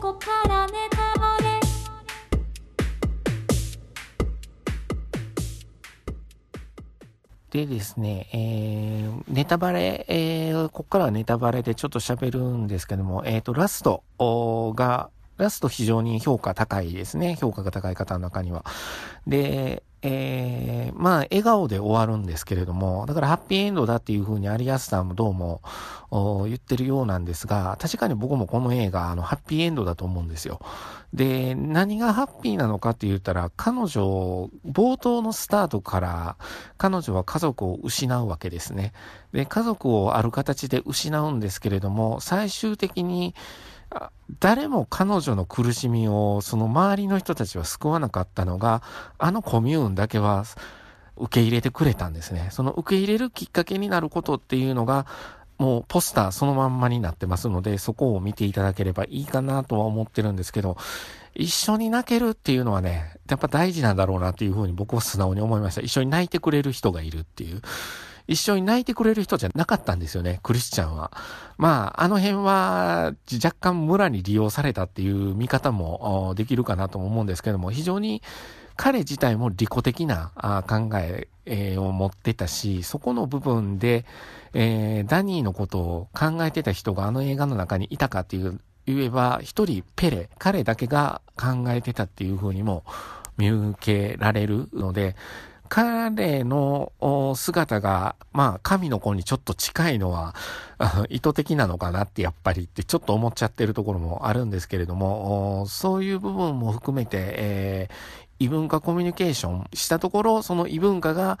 こからネタバレでですね、えー、ネタバレ、えー、ここからはネタバレでちょっと喋るんですけども、えっ、ー、と、ラストが、ラスト非常に評価高いですね。評価が高い方の中には。で、えー、まあ、笑顔で終わるんですけれども、だからハッピーエンドだっていうふうに有安さんもどうも言ってるようなんですが、確かに僕もこの映画、あの、ハッピーエンドだと思うんですよ。で、何がハッピーなのかって言ったら、彼女、冒頭のスタートから彼女は家族を失うわけですね。で、家族をある形で失うんですけれども、最終的に、誰も彼女の苦しみをその周りの人たちは救わなかったのが、あのコミューンだけは受け入れてくれたんですね。その受け入れるきっかけになることっていうのが、もうポスターそのまんまになってますので、そこを見ていただければいいかなとは思ってるんですけど、一緒に泣けるっていうのはね、やっぱ大事なんだろうなっていうふうに僕は素直に思いました。一緒に泣いてくれる人がいるっていう。一緒に泣いてくれる人じゃなかったんですよね、クリスチャンは。まあ、あの辺は若干村に利用されたっていう見方もできるかなと思うんですけども、非常に彼自体も利己的な考えを持ってたし、そこの部分で、えー、ダニーのことを考えてた人があの映画の中にいたかっていう言えば、一人ペレ、彼だけが考えてたっていうふうにも見受けられるので、彼の姿が、まあ、神の子にちょっと近いのは、意図的なのかなってやっぱりってちょっと思っちゃってるところもあるんですけれども、そういう部分も含めて、えー、異文化コミュニケーションしたところ、その異文化が、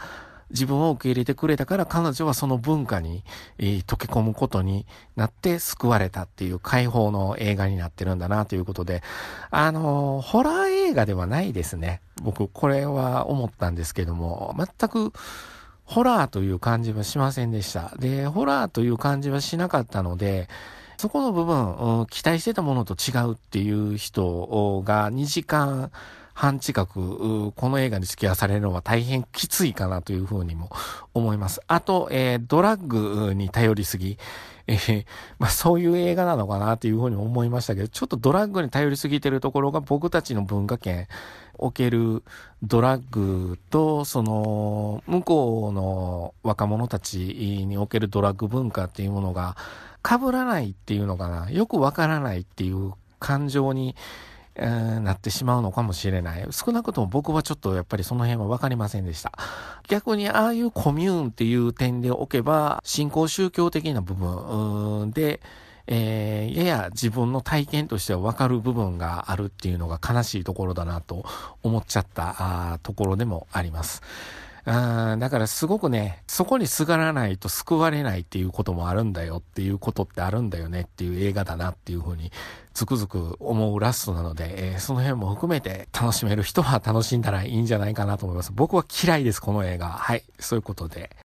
自分を受け入れてくれたから彼女はその文化に、えー、溶け込むことになって救われたっていう解放の映画になってるんだなということで、あのー、ホラー映画ではないですね。僕、これは思ったんですけども、全く、ホラーという感じはしませんでした。で、ホラーという感じはしなかったので、そこの部分、期待してたものと違うっていう人が2時間半近く、この映画に付き合わされるのは大変きついかなというふうにも 思います。あと、えー、ドラッグに頼りすぎ。えー、まあそういう映画なのかなというふうに思いましたけど、ちょっとドラッグに頼りすぎてるところが僕たちの文化圏、おけるドラッグと、その、向こうの若者たちにおけるドラッグ文化っていうものが被らないっていうのかな。よくわからないっていう感情にえー、なってしまうのかもしれない。少なくとも僕はちょっとやっぱりその辺はわかりませんでした。逆にああいうコミューンっていう点でおけば、信仰宗教的な部分で、えー、やや自分の体験としてはわかる部分があるっていうのが悲しいところだなと思っちゃったところでもあります。あだからすごくね、そこにすがらないと救われないっていうこともあるんだよっていうことってあるんだよねっていう映画だなっていうふうにつくづく思うラストなので、えー、その辺も含めて楽しめる人は楽しんだらいいんじゃないかなと思います。僕は嫌いです、この映画。はい。そういうことで。